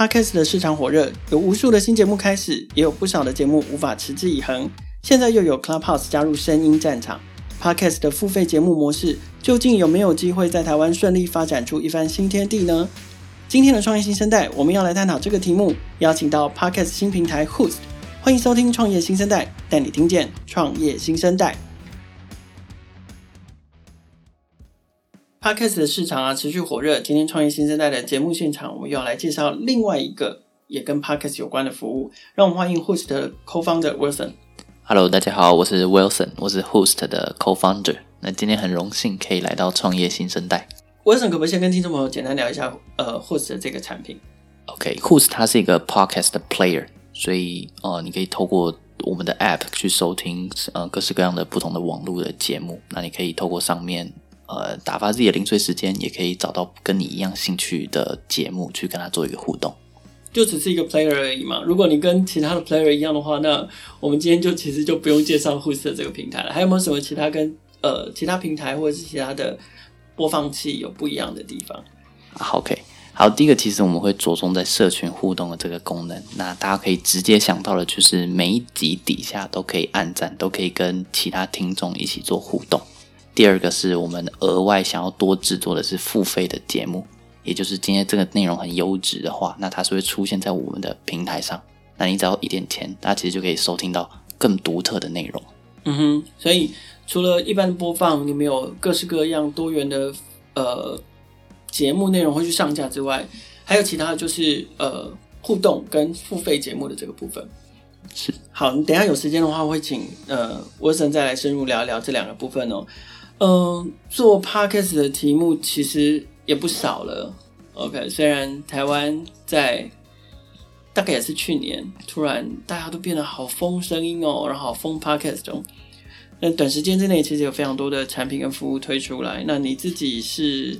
Podcast 的市场火热，有无数的新节目开始，也有不少的节目无法持之以恒。现在又有 Clubhouse 加入声音战场，Podcast 的付费节目模式究竟有没有机会在台湾顺利发展出一番新天地呢？今天的创业新生代，我们要来探讨这个题目，邀请到 Podcast 新平台 Hoost，欢迎收听创业新生代，带你听见创业新生代。Podcast 的市场啊，持续火热。今天创业新生代的节目现场，我们又要来介绍另外一个也跟 Podcast 有关的服务。让我们欢迎 Hoost 的 Co-founder Wilson。Hello，大家好，我是 Wilson，我是 Hoost 的 Co-founder。那今天很荣幸可以来到创业新生代。Wilson，可不可以先跟听众朋友简单聊一下呃 Hoost 的这个产品？OK，Hoost、okay, 它是一个 Podcast player，所以呃你可以透过我们的 App 去收听呃各式各样的不同的网络的节目。那你可以透过上面。呃，打发自己的零碎时间，也可以找到跟你一样兴趣的节目，去跟他做一个互动。就只是一个 player 而已嘛。如果你跟其他的 player 一样的话，那我们今天就其实就不用介绍 Hoost 这个平台了。还有没有什么其他跟呃其他平台或者是其他的播放器有不一样的地方？好，OK，好，第一个其实我们会着重在社群互动的这个功能。那大家可以直接想到的就是每一集底下都可以按赞，都可以跟其他听众一起做互动。第二个是我们额外想要多制作的是付费的节目，也就是今天这个内容很优质的话，那它是会出现在我们的平台上。那你只要一点钱，大家其实就可以收听到更独特的内容。嗯哼，所以除了一般的播放，你们有各式各样多元的呃节目内容会去上架之外，还有其他的就是呃互动跟付费节目的这个部分。是，好，你等一下有时间的话，我会请呃 Wilson 再来深入聊一聊这两个部分哦。嗯，做 Podcast 的题目其实也不少了。OK，虽然台湾在大概也是去年，突然大家都变得好疯声音哦，然后好疯 Podcast 中。那短时间之内，其实有非常多的产品跟服务推出来。那你自己是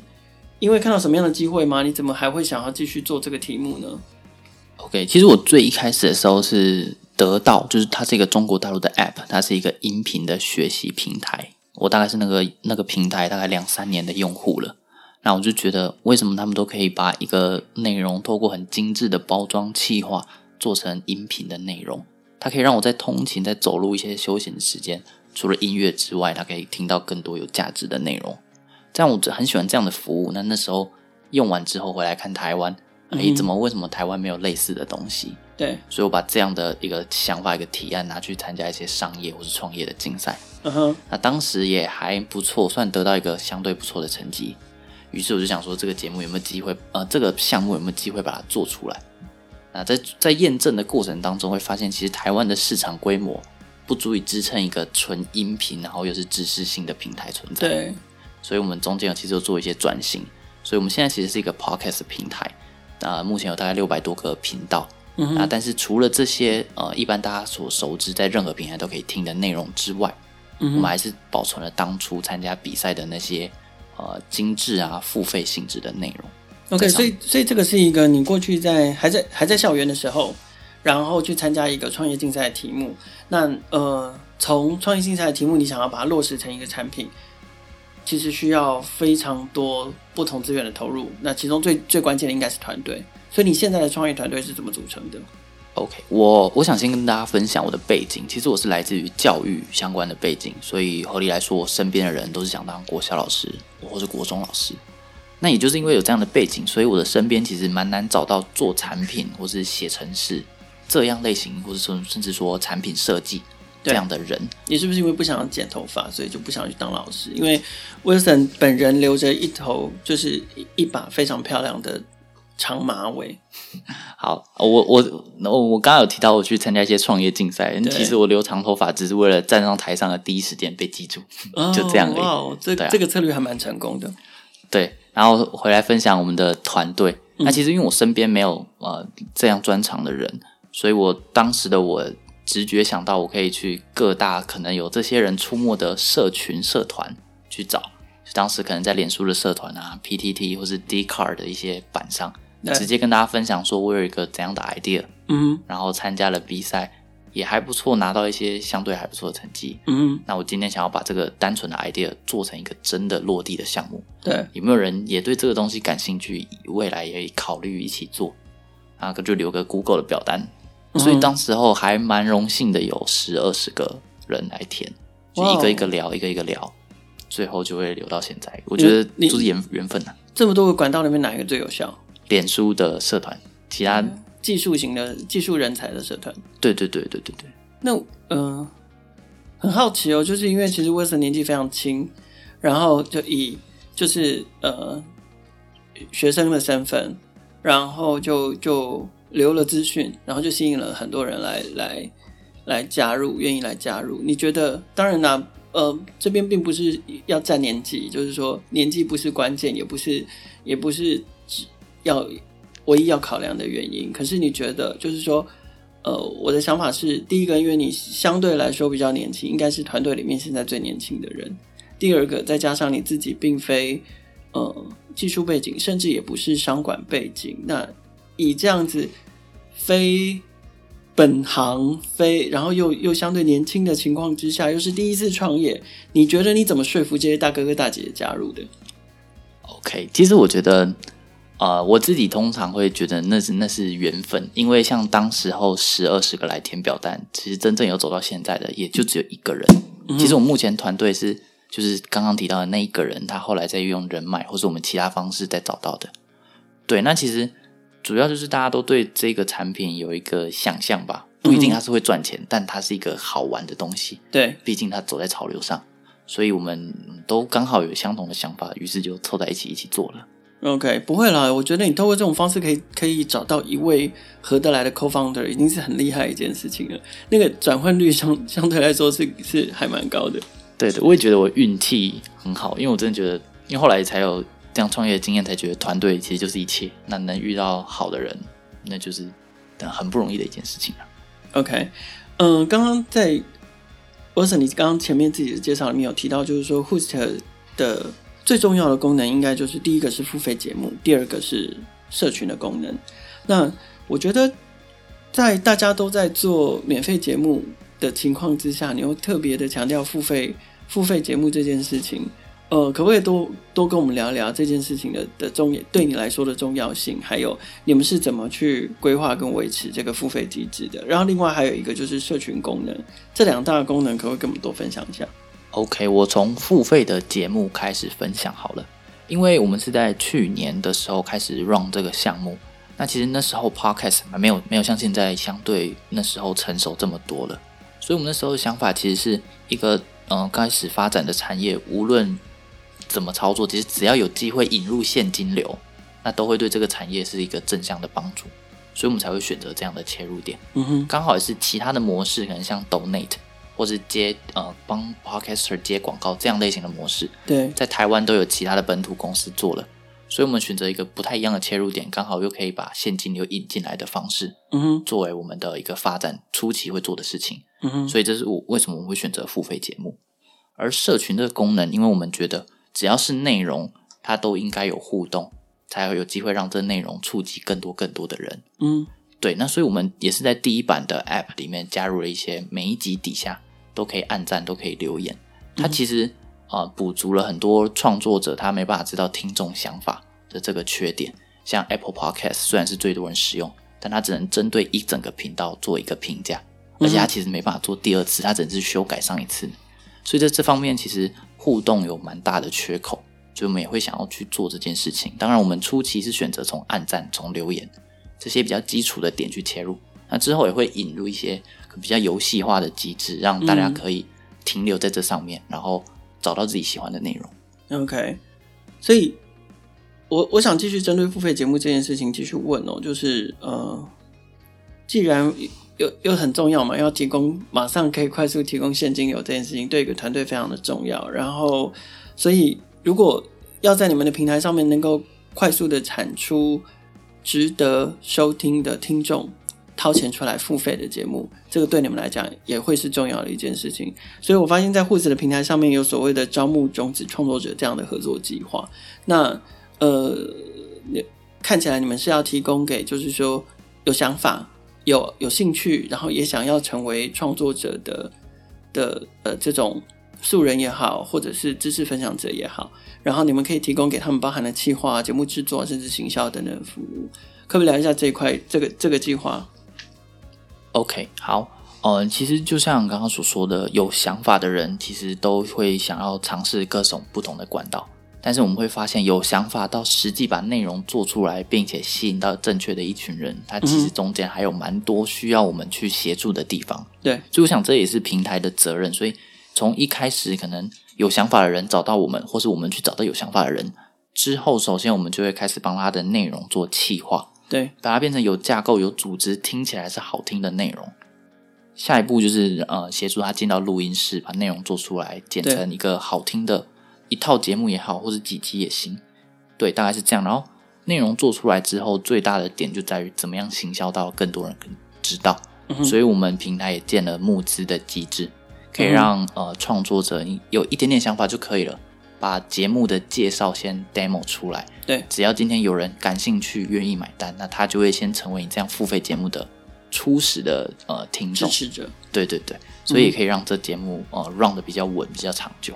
因为看到什么样的机会吗？你怎么还会想要继续做这个题目呢？OK，其实我最一开始的时候是得到，就是它是一个中国大陆的 App，它是一个音频的学习平台。我大概是那个那个平台大概两三年的用户了，那我就觉得为什么他们都可以把一个内容透过很精致的包装气化做成音频的内容，它可以让我在通勤、在走路一些休闲的时间，除了音乐之外，它可以听到更多有价值的内容。这样我就很喜欢这样的服务。那那时候用完之后回来看台湾，诶，怎么为什么台湾没有类似的东西？对，所以我把这样的一个想法、一个提案拿去参加一些商业或是创业的竞赛。嗯哼，那当时也还不错，算得到一个相对不错的成绩。于是我就想说，这个节目有没有机会？呃，这个项目有没有机会把它做出来？那在在验证的过程当中，会发现其实台湾的市场规模不足以支撑一个纯音频，然后又是知识性的平台存在。对，所以我们中间有其实有做一些转型。所以我们现在其实是一个 podcast 平台，那目前有大概六百多个频道。嗯哼，啊，但是除了这些呃，一般大家所熟知在任何平台都可以听的内容之外，嗯、我们还是保存了当初参加比赛的那些呃精致啊付费性质的内容。OK，所以所以这个是一个你过去在还在还在校园的时候，然后去参加一个创业竞赛的题目。那呃，从创业竞赛的题目，你想要把它落实成一个产品，其实需要非常多不同资源的投入。那其中最最关键的应该是团队。所以你现在的创业团队是怎么组成的？OK，我我想先跟大家分享我的背景。其实我是来自于教育相关的背景，所以合理来说，我身边的人都是想当国小老师或是国中老师。那也就是因为有这样的背景，所以我的身边其实蛮难找到做产品或是写程式这样类型，或者说甚至说产品设计这样的人。你是不是因为不想剪头发，所以就不想去当老师？因为 Wilson 本人留着一头就是一把非常漂亮的。长马尾，好，我我我我刚刚有提到我去参加一些创业竞赛，其实我留长头发只是为了站上台上的第一时间被记住，哦、就这样而已。哇，这、啊、这个策略还蛮成功的。对，然后回来分享我们的团队。嗯、那其实因为我身边没有呃这样专长的人，所以我当时的我直觉想到，我可以去各大可能有这些人出没的社群社团去找。当时可能在脸书的社团啊、PTT 或是 Dcard 的一些板上。直接跟大家分享说，我有一个怎样的 idea，嗯，然后参加了比赛，也还不错，拿到一些相对还不错的成绩，嗯，那我今天想要把这个单纯的 idea 做成一个真的落地的项目，对，有没有人也对这个东西感兴趣？未来也考虑一起做。啊，就留个 Google 的表单，所以当时候还蛮荣幸的，有十二十个人来填，就一个一个聊，一个一个聊，最后就会留到现在。我觉得就是缘缘分呐。这么多个管道里面，哪一个最有效？脸书的社团，其他技术型的技术人才的社团。对对对对对对。那嗯、呃，很好奇哦，就是因为其实威森年纪非常轻，然后就以就是呃学生的身份。然后就就留了资讯，然后就吸引了很多人来来来加入，愿意来加入。你觉得？当然啦，呃，这边并不是要占年纪，就是说年纪不是关键，也不是也不是要唯一要考量的原因。可是你觉得，就是说，呃，我的想法是，第一个，因为你相对来说比较年轻，应该是团队里面现在最年轻的人。第二个，再加上你自己并非。呃，技术背景甚至也不是商管背景，那以这样子非本行非，然后又又相对年轻的情况之下，又是第一次创业，你觉得你怎么说服这些大哥哥大姐姐加入的？OK，其实我觉得，呃，我自己通常会觉得那是那是缘分，因为像当时候十二十个来填表单，其实真正有走到现在的也就只有一个人。嗯、其实我目前团队是。就是刚刚提到的那一个人，他后来在用人脉或是我们其他方式再找到的。对，那其实主要就是大家都对这个产品有一个想象吧，不一定它是会赚钱，嗯，但它是一个好玩的东西。对，毕竟它走在潮流上，所以我们都刚好有相同的想法，于是就凑在一起一起做了。OK，不会啦，我觉得你透过这种方式可以可以找到一位合得来的 co-founder，已经是很厉害的一件事情了。那个转换率相 相对来说是是还蛮高的。对的，我也觉得我运气很好，因为我真的觉得，因为后来才有这样创业的经验，才觉得团队其实就是一切。那能遇到好的人，那就是很不容易的一件事情啊。OK，嗯、呃，刚刚在 Wilson，你刚刚前面自己的介绍里面有提到，就是说 Host 的最重要的功能，应该就是第一个是付费节目，第二个是社群的功能。那我觉得，在大家都在做免费节目的情况之下，你又特别的强调付费。付费节目这件事情，呃，可不可以多多跟我们聊聊这件事情的的重要，对你来说的重要性，还有你们是怎么去规划跟维持这个付费机制的？然后另外还有一个就是社群功能，这两大功能可不可以跟我们多分享一下？OK，我从付费的节目开始分享好了，因为我们是在去年的时候开始 run 这个项目，那其实那时候 Podcast 还没有没有像现在相对那时候成熟这么多了，所以我们那时候的想法其实是一个。嗯，开始发展的产业，无论怎么操作，其实只要有机会引入现金流，那都会对这个产业是一个正向的帮助，所以我们才会选择这样的切入点。嗯哼，刚好也是其他的模式，可能像 Donate 或是接呃帮 Podcaster 接广告这样类型的模式，对，在台湾都有其他的本土公司做了，所以我们选择一个不太一样的切入点，刚好又可以把现金流引进来的方式，嗯哼，作为我们的一个发展初期会做的事情。嗯哼，所以这是我为什么我们会选择付费节目，而社群这个功能，因为我们觉得只要是内容，它都应该有互动，才会有机会让这内容触及更多更多的人。嗯，对。那所以我们也是在第一版的 App 里面加入了一些每一集底下都可以按赞、都可以留言。它其实啊、呃、补足了很多创作者他没办法知道听众想法的这个缺点。像 Apple Podcast 虽然是最多人使用，但它只能针对一整个频道做一个评价。而且它其实没办法做第二次，它只能是修改上一次，所以在这方面其实互动有蛮大的缺口，所以我们也会想要去做这件事情。当然，我们初期是选择从按赞、从留言这些比较基础的点去切入，那之后也会引入一些比较游戏化的机制，让大家可以停留在这上面，然后找到自己喜欢的内容。OK，所以我我想继续针对付费节目这件事情继续问哦，就是呃，既然又又很重要嘛，要提供马上可以快速提供现金流这件事情，对一个团队非常的重要。然后，所以如果要在你们的平台上面能够快速的产出值得收听的听众，掏钱出来付费的节目，这个对你们来讲也会是重要的一件事情。所以我发现，在护子的平台上面有所谓的招募种子创作者这样的合作计划。那呃，看起来你们是要提供给，就是说有想法。有有兴趣，然后也想要成为创作者的的呃这种素人也好，或者是知识分享者也好，然后你们可以提供给他们包含的企划、节目制作甚至行销等等服务。可不可以聊一下这一块这个这个计划？OK，好。呃，其实就像刚刚所说的，有想法的人其实都会想要尝试各种不同的管道。但是我们会发现，有想法到实际把内容做出来，并且吸引到正确的一群人，它其实中间还有蛮多需要我们去协助的地方。对，所以我想这也是平台的责任。所以从一开始，可能有想法的人找到我们，或是我们去找到有想法的人之后，首先我们就会开始帮他的内容做企划，对，把它变成有架构、有组织，听起来是好听的内容。下一步就是呃，协助他进到录音室，把内容做出来，剪成一个好听的一套节目也好，或者几集也行。对，大概是这样。然后内容做出来之后，最大的点就在于怎么样行销到更多人知道。嗯、所以我们平台也建了募资的机制，可以让、嗯、呃创作者你有一点点想法就可以了，把节目的介绍先 demo 出来。对，只要今天有人感兴趣、愿意买单，那他就会先成为你这样付费节目的。初始的呃听众，支持者，对对对，所以也可以让这节目、嗯、呃 run 的比较稳，比较长久。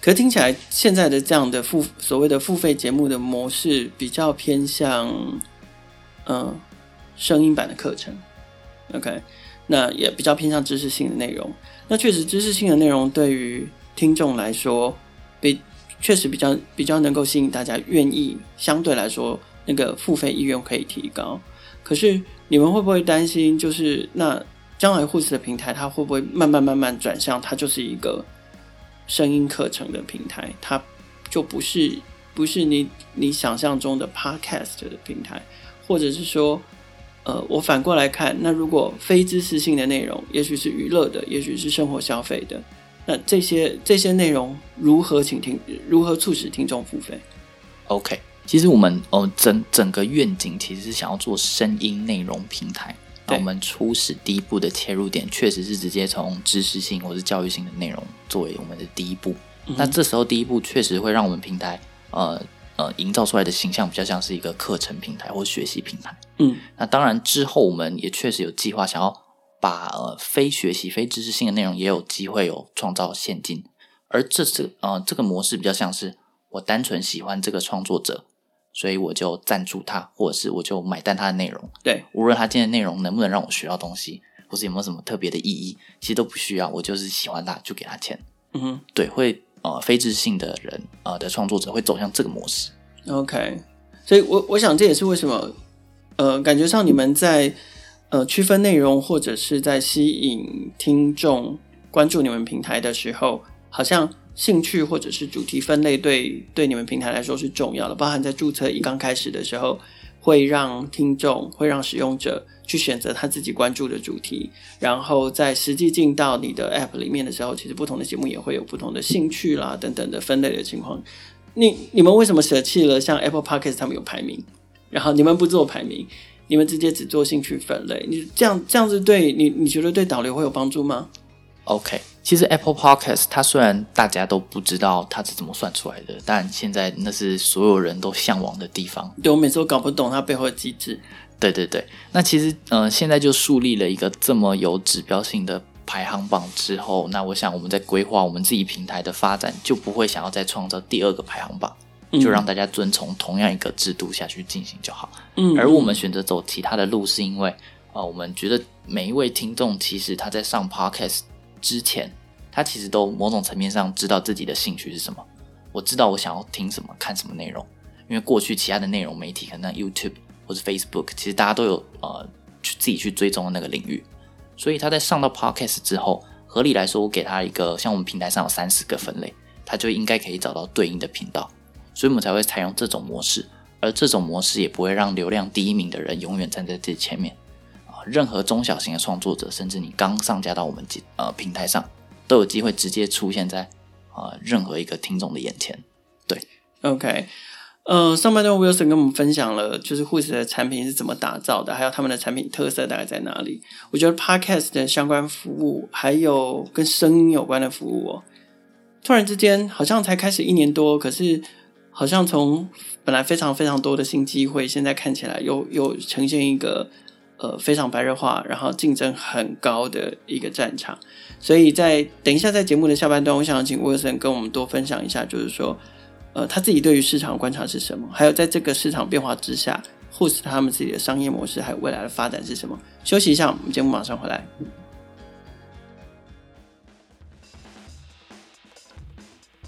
可是听起来现在的这样的付所谓的付费节目的模式，比较偏向嗯、呃、声音版的课程。OK，那也比较偏向知识性的内容。那确实知识性的内容对于听众来说，比确实比较比较能够吸引大家愿意，相对来说那个付费意愿可以提高。可是你们会不会担心，就是那将来护士的平台，它会不会慢慢慢慢转向，它就是一个声音课程的平台，它就不是不是你你想象中的 Podcast 的平台，或者是说，呃，我反过来看，那如果非知识性的内容，也许是娱乐的，也许是生活消费的，那这些这些内容如何请听，如何促使听众付费？OK。其实我们哦，整整个愿景其实是想要做声音内容平台。那我们初始第一步的切入点，确实是直接从知识性或是教育性的内容作为我们的第一步。嗯、那这时候第一步确实会让我们平台呃呃营造出来的形象比较像是一个课程平台或学习平台。嗯，那当然之后我们也确实有计划想要把呃非学习非知识性的内容也有机会有创造现金。而这是呃这个模式比较像是我单纯喜欢这个创作者。所以我就赞助他，或者是我就买单他的内容。对，无论他今天的内容能不能让我学到东西，或是有没有什么特别的意义，其实都不需要。我就是喜欢他，就给他钱。嗯哼，对，会呃非知识性的人呃的创作者会走向这个模式。OK，所以我我想这也是为什么呃感觉上你们在呃区分内容或者是在吸引听众关注你们平台的时候，好像。兴趣或者是主题分类对对你们平台来说是重要的，包含在注册一刚开始的时候，会让听众会让使用者去选择他自己关注的主题，然后在实际进到你的 App 里面的时候，其实不同的节目也会有不同的兴趣啦等等的分类的情况。你你们为什么舍弃了像 Apple Podcast 他们有排名，然后你们不做排名，你们直接只做兴趣分类？你这样这样子对你你觉得对导流会有帮助吗？OK，其实 Apple Podcast 它虽然大家都不知道它是怎么算出来的，但现在那是所有人都向往的地方。对，我每次都搞不懂它背后的机制。对对对，那其实呃，现在就树立了一个这么有指标性的排行榜之后，那我想我们在规划我们自己平台的发展，就不会想要再创造第二个排行榜，嗯、就让大家遵从同样一个制度下去进行就好。嗯，而我们选择走其他的路，是因为呃，我们觉得每一位听众其实他在上 Podcast。之前，他其实都某种层面上知道自己的兴趣是什么。我知道我想要听什么、看什么内容，因为过去其他的内容媒体，可能 YouTube 或者 Facebook，其实大家都有呃去自己去追踪的那个领域。所以他在上到 Podcast 之后，合理来说，我给他一个像我们平台上有三十个分类，他就应该可以找到对应的频道。所以我们才会采用这种模式，而这种模式也不会让流量第一名的人永远站在最前面。任何中小型的创作者，甚至你刚上架到我们呃平台上，都有机会直接出现在啊、任何一个听众的眼前。对，OK，呃，上半段 Wilson 跟我们分享了，就是 Hoost 的产品是怎么打造的，还有他们的产品特色大概在哪里。我觉得 Podcast 的相关服务，还有跟声音有关的服务哦，突然之间好像才开始一年多，可是好像从本来非常非常多的新机会，现在看起来又又呈现一个。呃，非常白热化，然后竞争很高的一个战场，所以在等一下在节目的下半段，我想请沃森跟我们多分享一下，就是说，呃，他自己对于市场观察是什么？还有在这个市场变化之下 Hoost 他们自己的商业模式还有未来的发展是什么。休息一下，我们节目马上回来。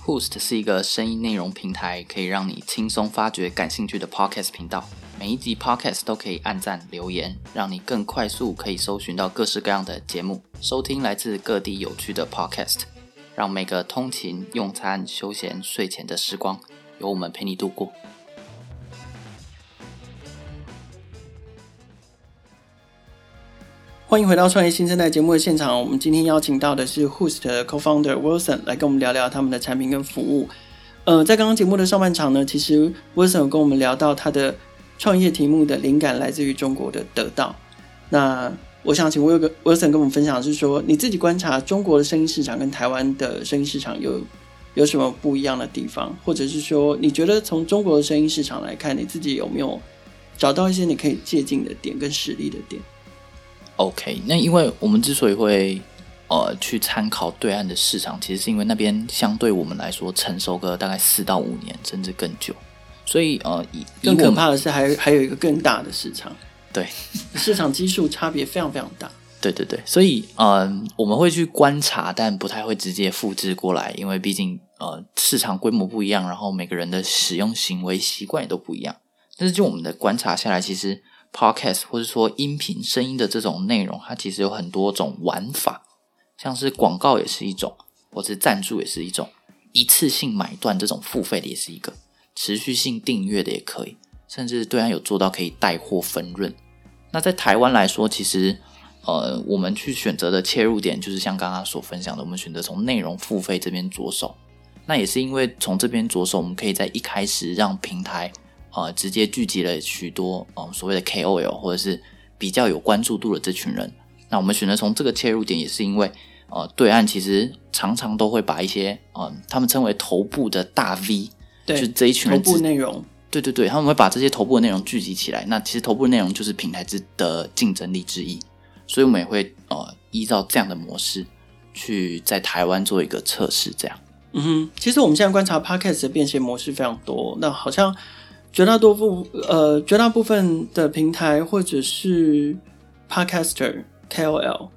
Host 是一个声音内容平台，可以让你轻松发掘感兴趣的 Podcast 频道。每一集 Podcast 都可以按赞留言，让你更快速可以搜寻到各式各样的节目，收听来自各地有趣的 Podcast，让每个通勤、用餐、休闲、睡前的时光，由我们陪你度过。欢迎回到创业新生代节目的现场。我们今天邀请到的是 Host Co-founder Wilson 来跟我们聊聊他们的产品跟服务。呃，在刚刚节目的上半场呢，其实 Wilson 有跟我们聊到他的创业题目的灵感来自于中国的得到。那我想请 Wilson 跟我们分享是说，你自己观察中国的声音市场跟台湾的声音市场有有什么不一样的地方，或者是说你觉得从中国的声音市场来看，你自己有没有找到一些你可以借鉴的点跟实力的点？OK，那因为我们之所以会呃去参考对岸的市场，其实是因为那边相对我们来说成熟个大概四到五年，甚至更久。所以呃，更可怕的是还还有一个更大的市场，对，市场基数差别非常非常大。对对对，所以嗯、呃，我们会去观察，但不太会直接复制过来，因为毕竟呃市场规模不一样，然后每个人的使用行为习惯也都不一样。但是就我们的观察下来，其实。Podcast 或者说音频声音的这种内容，它其实有很多种玩法，像是广告也是一种，或是赞助也是一种，一次性买断这种付费的也是一个，持续性订阅的也可以，甚至对岸有做到可以带货分润。那在台湾来说，其实呃，我们去选择的切入点就是像刚刚所分享的，我们选择从内容付费这边着手。那也是因为从这边着手，我们可以在一开始让平台。啊、呃，直接聚集了许多嗯、呃、所谓的 KOL 或者是比较有关注度的这群人。那我们选择从这个切入点，也是因为呃，对岸其实常常都会把一些呃他们称为头部的大 V，对，就这一群人头部内容，对对对，他们会把这些头部的内容聚集起来。那其实头部内容就是平台之的竞争力之一，所以我们也会呃依照这样的模式去在台湾做一个测试。这样，嗯哼，其实我们现在观察 Podcast 的变现模式非常多，那好像。绝大多数呃，绝大部分的平台或者是 Podcaster KOL，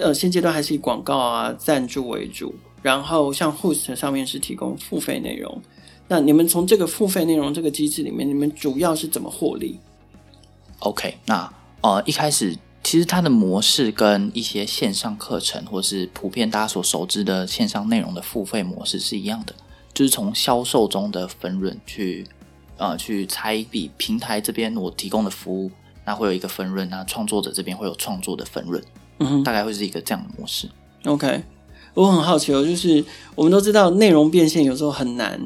呃，现阶段还是以广告啊、赞助为主。然后像 Hoost 上面是提供付费内容。那你们从这个付费内容这个机制里面，你们主要是怎么获利？OK，那呃，一开始其实它的模式跟一些线上课程或是普遍大家所熟知的线上内容的付费模式是一样的，就是从销售中的分润去。呃，去拆一笔平台这边我提供的服务，那会有一个分润，那创作者这边会有创作的分润，嗯哼，大概会是一个这样的模式。OK，我很好奇哦，就是我们都知道内容变现有时候很难，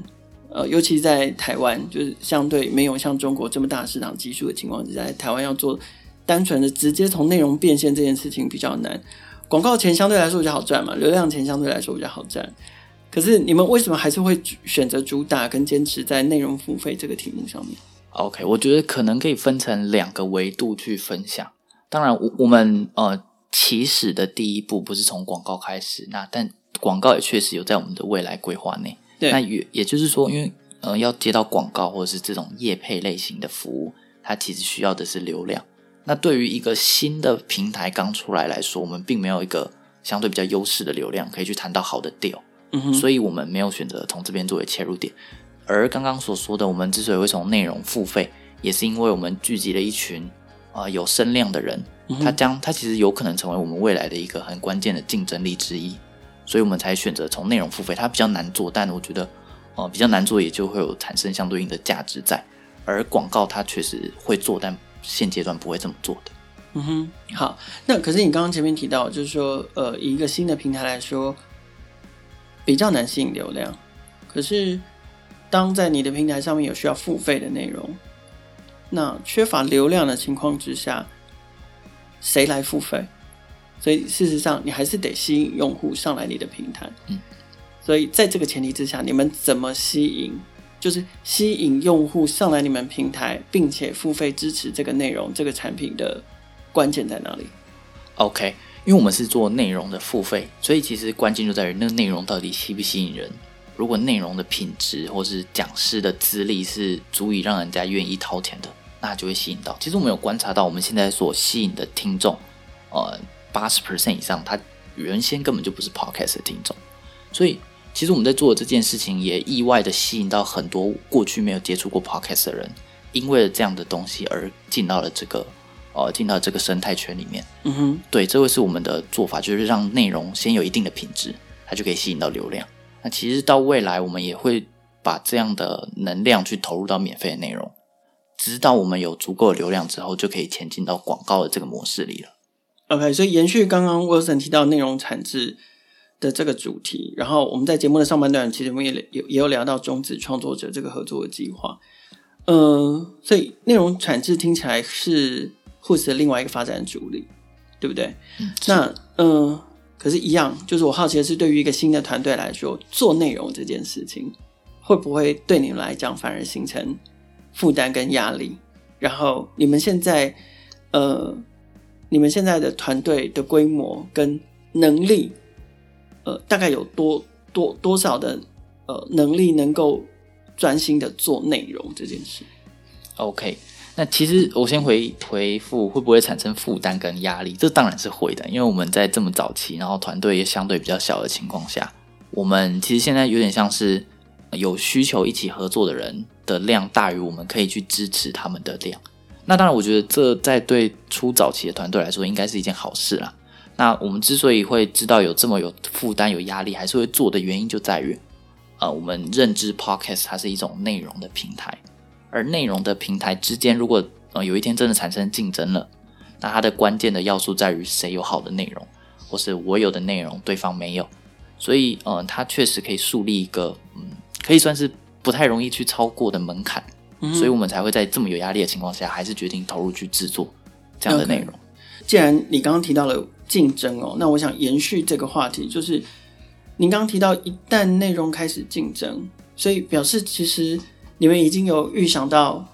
呃，尤其在台湾，就是相对没有像中国这么大市场基数的情况之下，在台湾要做单纯的直接从内容变现这件事情比较难。广告钱相对来说比较好赚嘛，流量钱相对来说比较好赚。可是你们为什么还是会选择主打跟坚持在内容付费这个题目上面？OK，我觉得可能可以分成两个维度去分享。当然，我我们呃起始的第一步不是从广告开始，那但广告也确实有在我们的未来规划内。对，那也也就是说，因为呃要接到广告或者是这种业配类型的服务，它其实需要的是流量。那对于一个新的平台刚出来来说，我们并没有一个相对比较优势的流量可以去谈到好的 deal。嗯，所以我们没有选择从这边作为切入点，而刚刚所说的，我们之所以会从内容付费，也是因为我们聚集了一群啊、呃、有声量的人，他将他其实有可能成为我们未来的一个很关键的竞争力之一，所以我们才选择从内容付费。它比较难做，但我觉得呃比较难做，也就会有产生相对应的价值在。而广告它确实会做，但现阶段不会这么做的。嗯哼，好，那可是你刚刚前面提到，就是说呃以一个新的平台来说。比较难吸引流量，可是当在你的平台上面有需要付费的内容，那缺乏流量的情况之下，谁来付费？所以事实上，你还是得吸引用户上来你的平台。嗯，所以在这个前提之下，你们怎么吸引？就是吸引用户上来你们平台，并且付费支持这个内容、这个产品的关键在哪里？OK。因为我们是做内容的付费，所以其实关键就在于那个内容到底吸不吸引人。如果内容的品质或是讲师的资历是足以让人家愿意掏钱的，那就会吸引到。其实我们有观察到，我们现在所吸引的听众，呃，八十 percent 以上，他原先根本就不是 podcast 的听众。所以，其实我们在做的这件事情，也意外的吸引到很多过去没有接触过 podcast 的人，因为了这样的东西而进到了这个，呃，进到这个生态圈里面。嗯哼，对，这会是我们的做法，就是让内容先有一定的品质，它就可以吸引到流量。那其实到未来，我们也会把这样的能量去投入到免费的内容。直到我们有足够的流量之后，就可以前进到广告的这个模式里了。OK，所以延续刚刚 Wilson 提到内容产制的这个主题，然后我们在节目的上半段，其实我们也有也有聊到种子创作者这个合作的计划。嗯、呃，所以内容产制听起来是 Hoost 的另外一个发展主力，对不对？嗯、那嗯、呃，可是，一样，就是我好奇的是，对于一个新的团队来说，做内容这件事情，会不会对你们来讲反而形成负担跟压力，然后你们现在，呃，你们现在的团队的规模跟能力，呃，大概有多多多少的呃能力能够专心的做内容这件事？OK，那其实我先回回复会不会产生负担跟压力？这当然是会的，因为我们在这么早期，然后团队也相对比较小的情况下，我们其实现在有点像是有需求一起合作的人。的量大于我们可以去支持他们的量，那当然，我觉得这在对初早期的团队来说，应该是一件好事啦。那我们之所以会知道有这么有负担、有压力，还是会做的原因，就在于，呃，我们认知 Podcast 它是一种内容的平台，而内容的平台之间，如果呃有一天真的产生竞争了，那它的关键的要素在于谁有好的内容，或是我有的内容对方没有，所以，呃，它确实可以树立一个，嗯，可以算是。不太容易去超过的门槛，嗯、所以我们才会在这么有压力的情况下，还是决定投入去制作这样的内容。Okay. 既然你刚刚提到了竞争哦，那我想延续这个话题，就是您刚刚提到一旦内容开始竞争，所以表示其实你们已经有预想到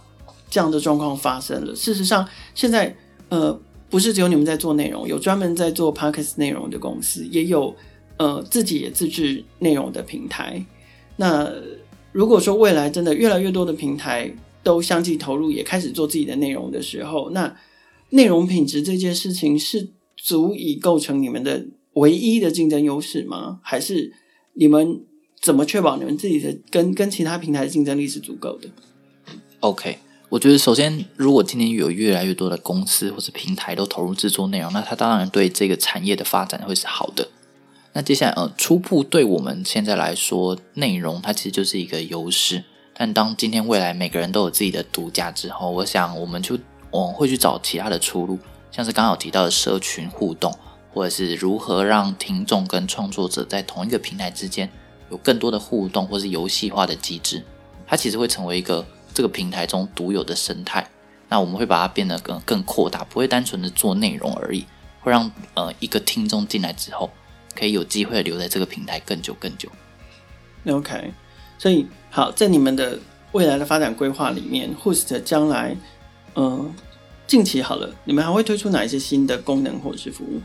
这样的状况发生了。事实上，现在呃不是只有你们在做内容，有专门在做 Podcast 内容的公司，也有呃自己也自制内容的平台。那如果说未来真的越来越多的平台都相继投入，也开始做自己的内容的时候，那内容品质这件事情是足以构成你们的唯一的竞争优势吗？还是你们怎么确保你们自己的跟跟其他平台的竞争力是足够的？OK，我觉得首先，如果今天有越来越多的公司或者平台都投入制作内容，那它当然对这个产业的发展会是好的。那接下来，呃，初步对我们现在来说，内容它其实就是一个优势。但当今天未来每个人都有自己的独家之后，我想我们就我们会去找其他的出路，像是刚刚有提到的社群互动，或者是如何让听众跟创作者在同一个平台之间有更多的互动，或是游戏化的机制，它其实会成为一个这个平台中独有的生态。那我们会把它变得更更扩大，不会单纯的做内容而已，会让呃一个听众进来之后。可以有机会留在这个平台更久更久。OK，所以好，在你们的未来的发展规划里面，Host 将来，嗯、呃，近期好了，你们还会推出哪一些新的功能或者是服务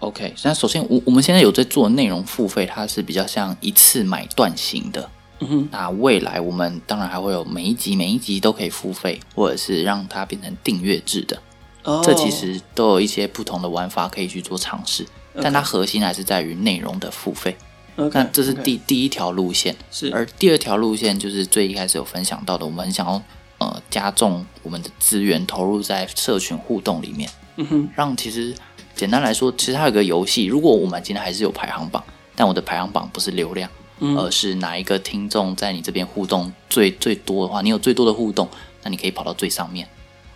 ？OK，那首先我我们现在有在做内容付费，它是比较像一次买断型的。嗯哼，那未来我们当然还会有每一集每一集都可以付费，或者是让它变成订阅制的。哦，oh. 这其实都有一些不同的玩法可以去做尝试。但它核心还是在于内容的付费，Okay, 那这是第.第一条路线。是，而第二条路线就是最一开始有分享到的，我们很想要呃加重我们的资源投入在社群互动里面，嗯哼，让其实简单来说，其实它有个游戏，如果我们今天还是有排行榜，但我的排行榜不是流量，嗯、而是哪一个听众在你这边互动最最多的话，你有最多的互动，那你可以跑到最上面。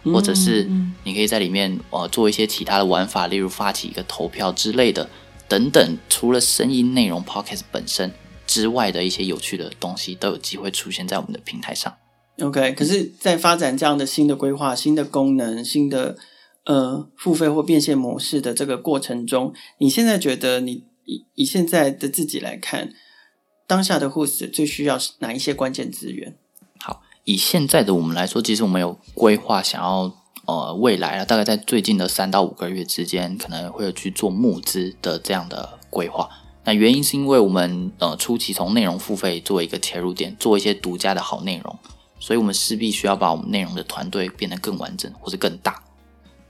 或者是你可以在里面呃做一些其他的玩法，例如发起一个投票之类的等等。除了声音内容 Podcast 本身之外的一些有趣的东西，都有机会出现在我们的平台上。OK，可是，在发展这样的新的规划、新的功能、新的呃付费或变现模式的这个过程中，你现在觉得你以以现在的自己来看，当下的护士最需要哪一些关键资源？好以现在的我们来说，其实我们有规划，想要呃未来啊，大概在最近的三到五个月之间，可能会有去做募资的这样的规划。那原因是因为我们呃初期从内容付费作为一个切入点，做一些独家的好内容，所以我们势必需要把我们内容的团队变得更完整或是更大。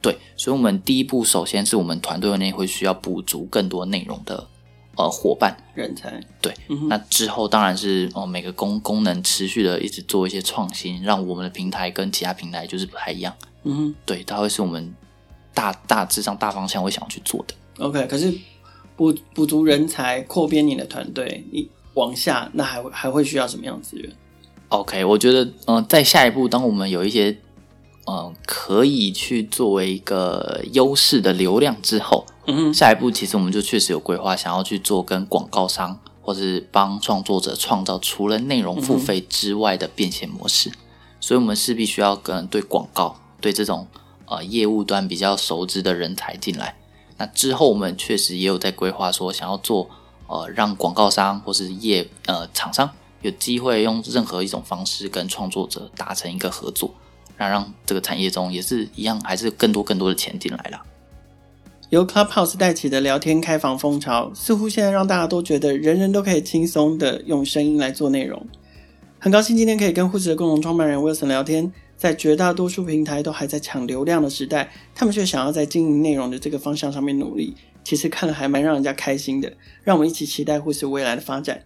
对，所以我们第一步首先是我们团队内会需要补足更多内容的呃伙伴人才。对，嗯、那之后当然是哦、呃、每个功功能持续的一直做一些创新，让我们的平台跟其他平台就是不太一样。嗯哼，对，它会是我们大大致上大方向会想要去做的。OK，可是补补足人才，扩编你的团队，你往下那还会还会需要什么样资源？OK，我觉得嗯、呃，在下一步，当我们有一些嗯、呃、可以去作为一个优势的流量之后，下一步其实我们就确实有规划，想要去做跟广告商或是帮创作者创造除了内容付费之外的变现模式，嗯、所以我们势必需要跟对广告对这种呃业务端比较熟知的人才进来。那之后，我们确实也有在规划，说想要做呃，让广告商或是业呃厂商有机会用任何一种方式跟创作者达成一个合作，那让这个产业中也是一样，还是更多更多的钱进来了。由 Clubhouse 带起的聊天开房风潮，似乎现在让大家都觉得人人都可以轻松的用声音来做内容。很高兴今天可以跟护士的共同创办人 Wilson 聊天。在绝大多数平台都还在抢流量的时代，他们却想要在经营内容的这个方向上面努力。其实看了还蛮让人家开心的。让我们一起期待护士未来的发展。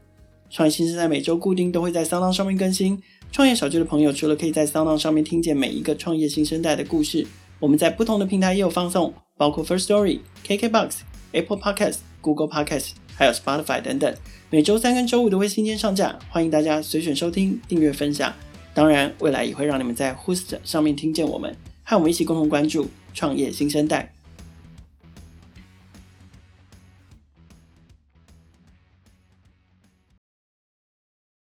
创业新声带每周固定都会在 s o 上面更新。创业小聚的朋友，除了可以在 Sound 上面听见每一个创业新生代的故事，我们在不同的平台也有放送，包括 First Story、KKBox、Apple Podcast、Google Podcast，还有 Spotify 等等。每周三跟周五都会新鲜上架，欢迎大家随选收听、订阅、分享。当然，未来也会让你们在 Host 上面听见我们，和我们一起共同关注创业新生代。